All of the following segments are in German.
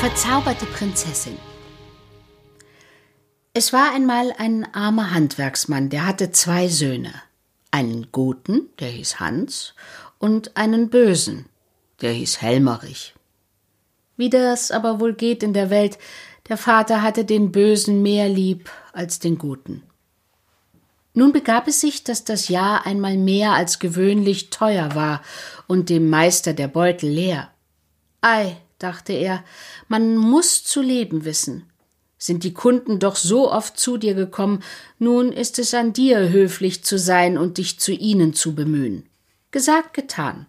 verzauberte Prinzessin. Es war einmal ein armer Handwerksmann, der hatte zwei Söhne. Einen guten, der hieß Hans, und einen bösen, der hieß Helmerich. Wie das aber wohl geht in der Welt, der Vater hatte den Bösen mehr lieb als den Guten. Nun begab es sich, dass das Jahr einmal mehr als gewöhnlich teuer war und dem Meister der Beutel leer. Ei, dachte er, man muss zu leben wissen. Sind die Kunden doch so oft zu dir gekommen, nun ist es an dir, höflich zu sein und dich zu ihnen zu bemühen. Gesagt, getan.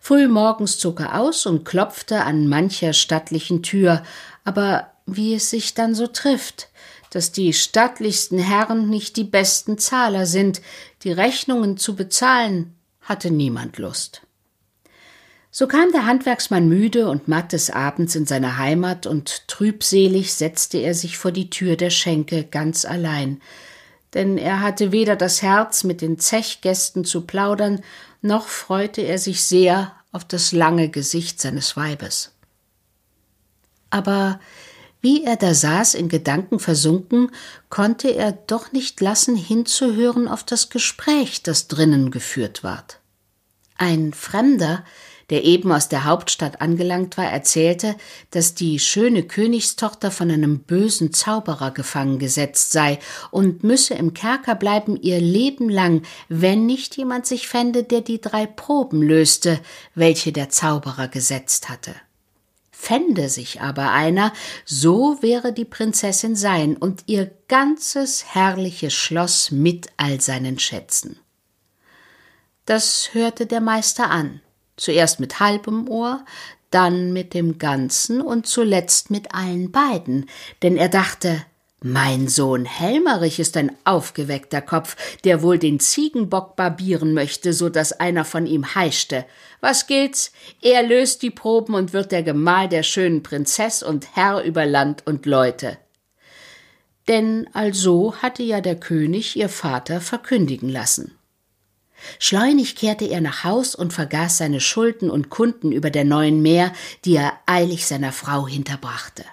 Früh morgens zog er aus und klopfte an mancher stattlichen Tür, aber wie es sich dann so trifft, dass die stattlichsten Herren nicht die besten Zahler sind, die Rechnungen zu bezahlen, hatte niemand Lust. So kam der Handwerksmann müde und matt des Abends in seine Heimat, und trübselig setzte er sich vor die Tür der Schenke ganz allein, denn er hatte weder das Herz, mit den Zechgästen zu plaudern, noch freute er sich sehr auf das lange Gesicht seines Weibes. Aber wie er da saß, in Gedanken versunken, konnte er doch nicht lassen, hinzuhören auf das Gespräch, das drinnen geführt ward. Ein Fremder, der eben aus der Hauptstadt angelangt war, erzählte, dass die schöne Königstochter von einem bösen Zauberer gefangen gesetzt sei und müsse im Kerker bleiben ihr Leben lang, wenn nicht jemand sich fände, der die drei Proben löste, welche der Zauberer gesetzt hatte. Fände sich aber einer, so wäre die Prinzessin sein und ihr ganzes herrliches Schloss mit all seinen Schätzen. Das hörte der Meister an zuerst mit halbem Ohr, dann mit dem ganzen und zuletzt mit allen beiden, denn er dachte, mein Sohn Helmerich ist ein aufgeweckter Kopf, der wohl den Ziegenbock barbieren möchte, so dass einer von ihm heischte. Was gilt's? Er löst die Proben und wird der Gemahl der schönen Prinzess und Herr über Land und Leute. Denn also hatte ja der König ihr Vater verkündigen lassen. Schleunig kehrte er nach Haus und vergaß seine Schulden und Kunden über der neuen Meer, die er eilig seiner Frau hinterbrachte.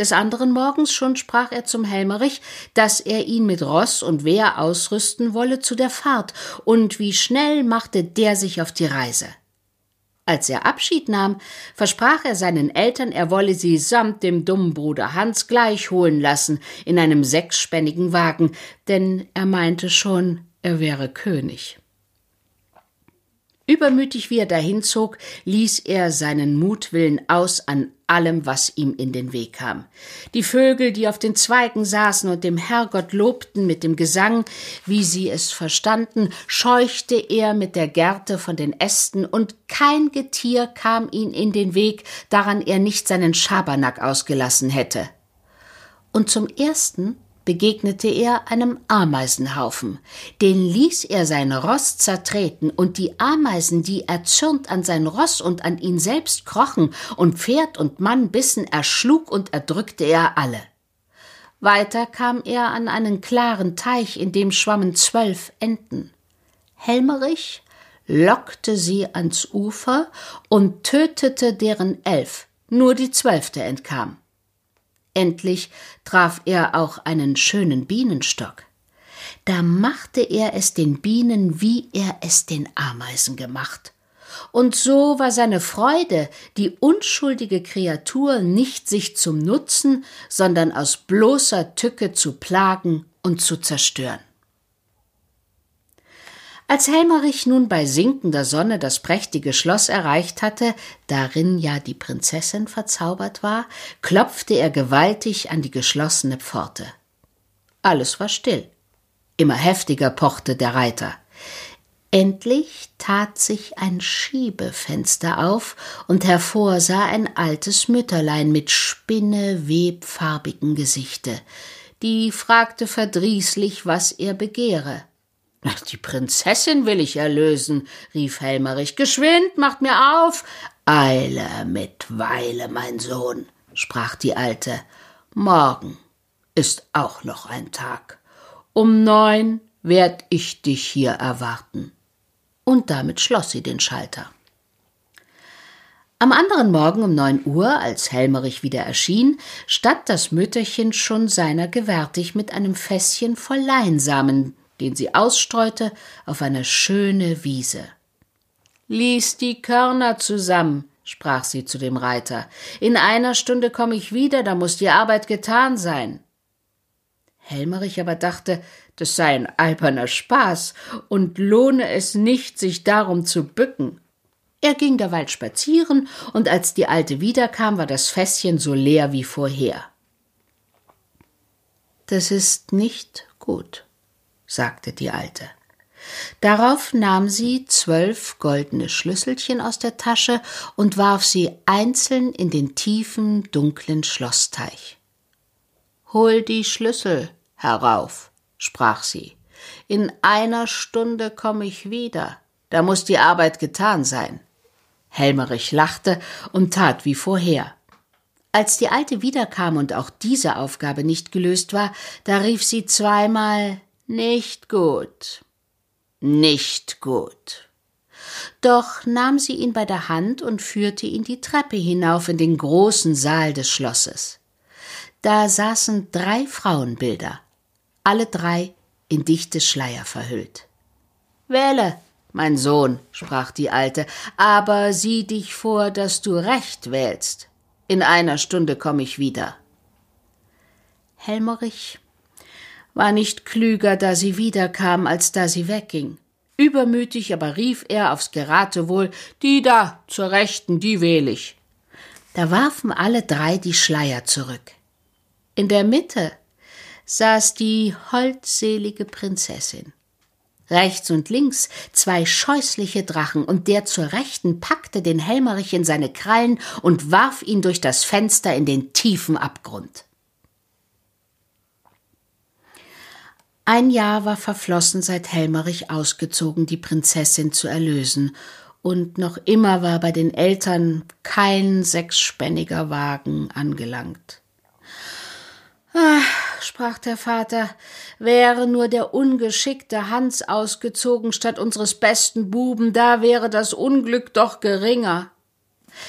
Des anderen Morgens schon sprach er zum Helmerich, dass er ihn mit Ross und Wehr ausrüsten wolle zu der Fahrt, und wie schnell machte der sich auf die Reise. Als er Abschied nahm, versprach er seinen Eltern, er wolle sie samt dem dummen Bruder Hans gleich holen lassen in einem sechsspännigen Wagen, denn er meinte schon, er wäre König. Übermütig wie er dahinzog, ließ er seinen Mutwillen aus an allem, was ihm in den Weg kam. Die Vögel, die auf den Zweigen saßen und dem Herrgott lobten mit dem Gesang, wie sie es verstanden, scheuchte er mit der Gerte von den Ästen, und kein Getier kam ihm in den Weg, daran er nicht seinen Schabernack ausgelassen hätte. Und zum ersten begegnete er einem Ameisenhaufen. Den ließ er sein Ross zertreten, und die Ameisen, die erzürnt an sein Ross und an ihn selbst krochen und Pferd und Mann bissen, erschlug und erdrückte er alle. Weiter kam er an einen klaren Teich, in dem schwammen zwölf Enten. Helmerich lockte sie ans Ufer und tötete deren elf, nur die zwölfte entkam. Endlich traf er auch einen schönen Bienenstock. Da machte er es den Bienen, wie er es den Ameisen gemacht. Und so war seine Freude, die unschuldige Kreatur nicht sich zum Nutzen, sondern aus bloßer Tücke zu plagen und zu zerstören. Als Helmerich nun bei sinkender Sonne das prächtige Schloss erreicht hatte, darin ja die Prinzessin verzaubert war, klopfte er gewaltig an die geschlossene Pforte. Alles war still. Immer heftiger pochte der Reiter. Endlich tat sich ein Schiebefenster auf, und hervor sah ein altes Mütterlein mit spinnewebfarbigen Gesichte. Die fragte verdrießlich, was er begehre. Die Prinzessin will ich erlösen, rief Helmerich. Geschwind, macht mir auf. Eile mit Weile, mein Sohn, sprach die Alte. Morgen ist auch noch ein Tag. Um neun werd ich dich hier erwarten. Und damit schloss sie den Schalter. Am anderen Morgen um neun Uhr, als Helmerich wieder erschien, stand das Mütterchen schon seiner gewärtig mit einem Fässchen voll Leinsamen, den sie ausstreute, auf eine schöne Wiese. Lies die Körner zusammen, sprach sie zu dem Reiter. In einer Stunde komme ich wieder, da muss die Arbeit getan sein. Helmerich aber dachte, das sei ein alberner Spaß und lohne es nicht, sich darum zu bücken. Er ging derweil spazieren, und als die Alte wiederkam, war das Fässchen so leer wie vorher. Das ist nicht gut, sagte die Alte. Darauf nahm sie zwölf goldene Schlüsselchen aus der Tasche und warf sie einzeln in den tiefen, dunklen Schlossteich. Hol die Schlüssel herauf, sprach sie. In einer Stunde komme ich wieder. Da muss die Arbeit getan sein. Helmerich lachte und tat wie vorher. Als die Alte wiederkam und auch diese Aufgabe nicht gelöst war, da rief sie zweimal Nicht gut. Nicht gut. Doch nahm sie ihn bei der Hand und führte ihn die Treppe hinauf in den großen Saal des Schlosses. Da saßen drei Frauenbilder, alle drei in dichte Schleier verhüllt. Wähle, mein Sohn, sprach die Alte, aber sieh dich vor, dass du recht wählst. In einer Stunde komme ich wieder. Helmerich war nicht klüger, da sie wiederkam, als da sie wegging. Übermütig aber rief er aufs Geratewohl, die da, zur Rechten, die wähl ich. Da warfen alle drei die Schleier zurück. In der Mitte saß die holdselige Prinzessin. Rechts und links zwei scheußliche Drachen, und der zur Rechten packte den Helmerich in seine Krallen und warf ihn durch das Fenster in den tiefen Abgrund. Ein Jahr war verflossen, seit Helmerich ausgezogen, die Prinzessin zu erlösen, und noch immer war bei den Eltern kein sechsspänniger Wagen angelangt. Ach, sprach der Vater, wäre nur der ungeschickte Hans ausgezogen statt unseres besten Buben, da wäre das Unglück doch geringer.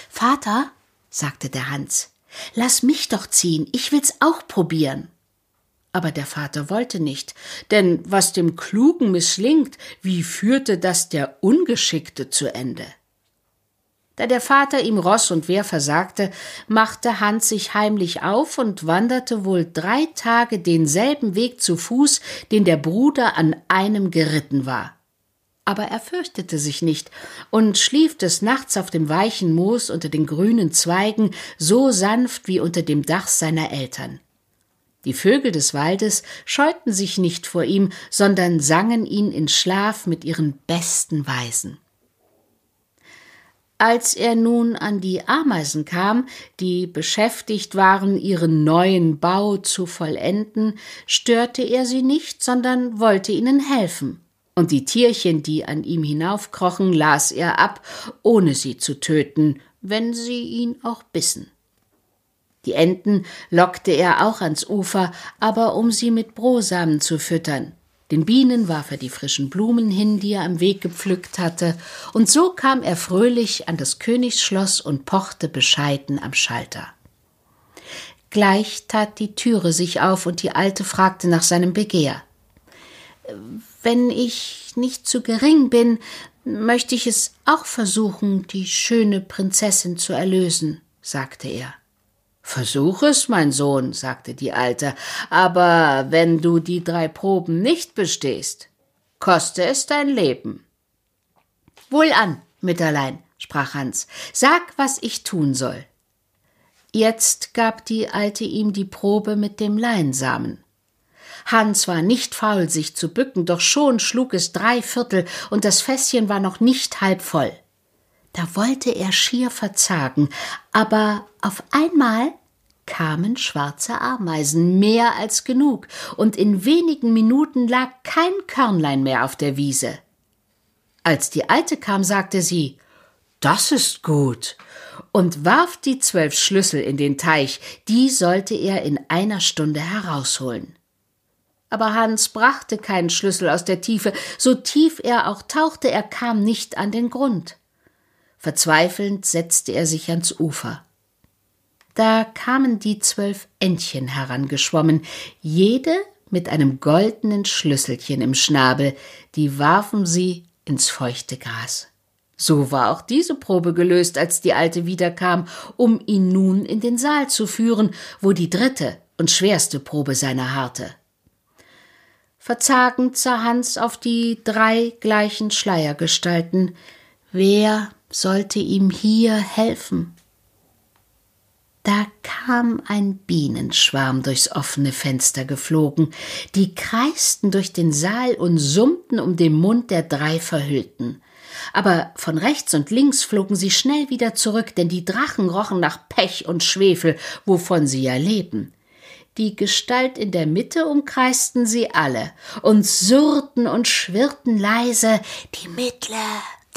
Vater, sagte der Hans, lass mich doch ziehen, ich will's auch probieren. Aber der Vater wollte nicht, denn was dem Klugen misslingt, wie führte das der Ungeschickte zu Ende? Da der Vater ihm Ross und Wehr versagte, machte Hans sich heimlich auf und wanderte wohl drei Tage denselben Weg zu Fuß, den der Bruder an einem geritten war. Aber er fürchtete sich nicht und schlief des Nachts auf dem weichen Moos unter den grünen Zweigen so sanft wie unter dem Dach seiner Eltern. Die Vögel des Waldes scheuten sich nicht vor ihm, sondern sangen ihn in Schlaf mit ihren besten Weisen. Als er nun an die Ameisen kam, die beschäftigt waren, ihren neuen Bau zu vollenden, störte er sie nicht, sondern wollte ihnen helfen. Und die Tierchen, die an ihm hinaufkrochen, las er ab, ohne sie zu töten, wenn sie ihn auch bissen. Die Enten lockte er auch ans Ufer, aber um sie mit Brosamen zu füttern. Den Bienen warf er die frischen Blumen hin, die er am Weg gepflückt hatte, und so kam er fröhlich an das Königsschloss und pochte bescheiden am Schalter. Gleich tat die Türe sich auf und die Alte fragte nach seinem Begehr. Wenn ich nicht zu gering bin, möchte ich es auch versuchen, die schöne Prinzessin zu erlösen, sagte er. Versuch es, mein Sohn, sagte die Alte, aber wenn du die drei Proben nicht bestehst, koste es dein Leben. Wohlan, Mütterlein, sprach Hans, sag, was ich tun soll. Jetzt gab die Alte ihm die Probe mit dem Leinsamen. Hans war nicht faul, sich zu bücken, doch schon schlug es drei Viertel, und das Fässchen war noch nicht halb voll. Da wollte er schier verzagen, aber auf einmal kamen schwarze Ameisen, mehr als genug, und in wenigen Minuten lag kein Körnlein mehr auf der Wiese. Als die Alte kam, sagte sie Das ist gut, und warf die zwölf Schlüssel in den Teich, die sollte er in einer Stunde herausholen. Aber Hans brachte keinen Schlüssel aus der Tiefe, so tief er auch tauchte, er kam nicht an den Grund. Verzweifelnd setzte er sich ans Ufer. Da kamen die zwölf Entchen herangeschwommen, jede mit einem goldenen Schlüsselchen im Schnabel, die warfen sie ins feuchte Gras. So war auch diese Probe gelöst, als die Alte wiederkam, um ihn nun in den Saal zu führen, wo die dritte und schwerste Probe seiner harrte. Verzagend sah Hans auf die drei gleichen Schleiergestalten. Wer sollte ihm hier helfen? Da kam ein Bienenschwarm durchs offene Fenster geflogen, die kreisten durch den Saal und summten um den Mund der drei Verhüllten. Aber von rechts und links flogen sie schnell wieder zurück, denn die Drachen rochen nach Pech und Schwefel, wovon sie ja leben. Die Gestalt in der Mitte umkreisten sie alle und surrten und schwirrten leise Die Mittle,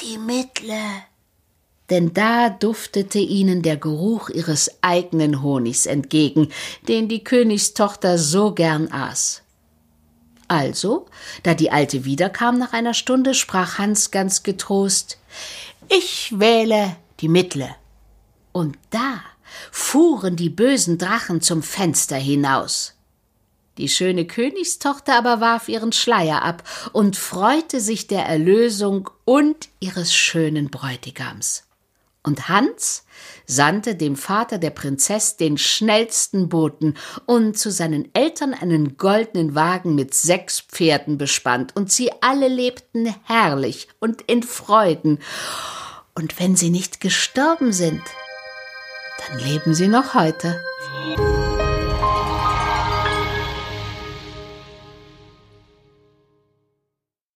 die Mittle denn da duftete ihnen der Geruch ihres eigenen Honigs entgegen, den die Königstochter so gern aß. Also, da die Alte wiederkam nach einer Stunde, sprach Hans ganz getrost Ich wähle die Mittle. Und da fuhren die bösen Drachen zum Fenster hinaus. Die schöne Königstochter aber warf ihren Schleier ab und freute sich der Erlösung und ihres schönen Bräutigams. Und Hans sandte dem Vater der Prinzess den schnellsten Boten und zu seinen Eltern einen goldenen Wagen mit sechs Pferden bespannt, und sie alle lebten herrlich und in Freuden. Und wenn sie nicht gestorben sind, dann leben sie noch heute.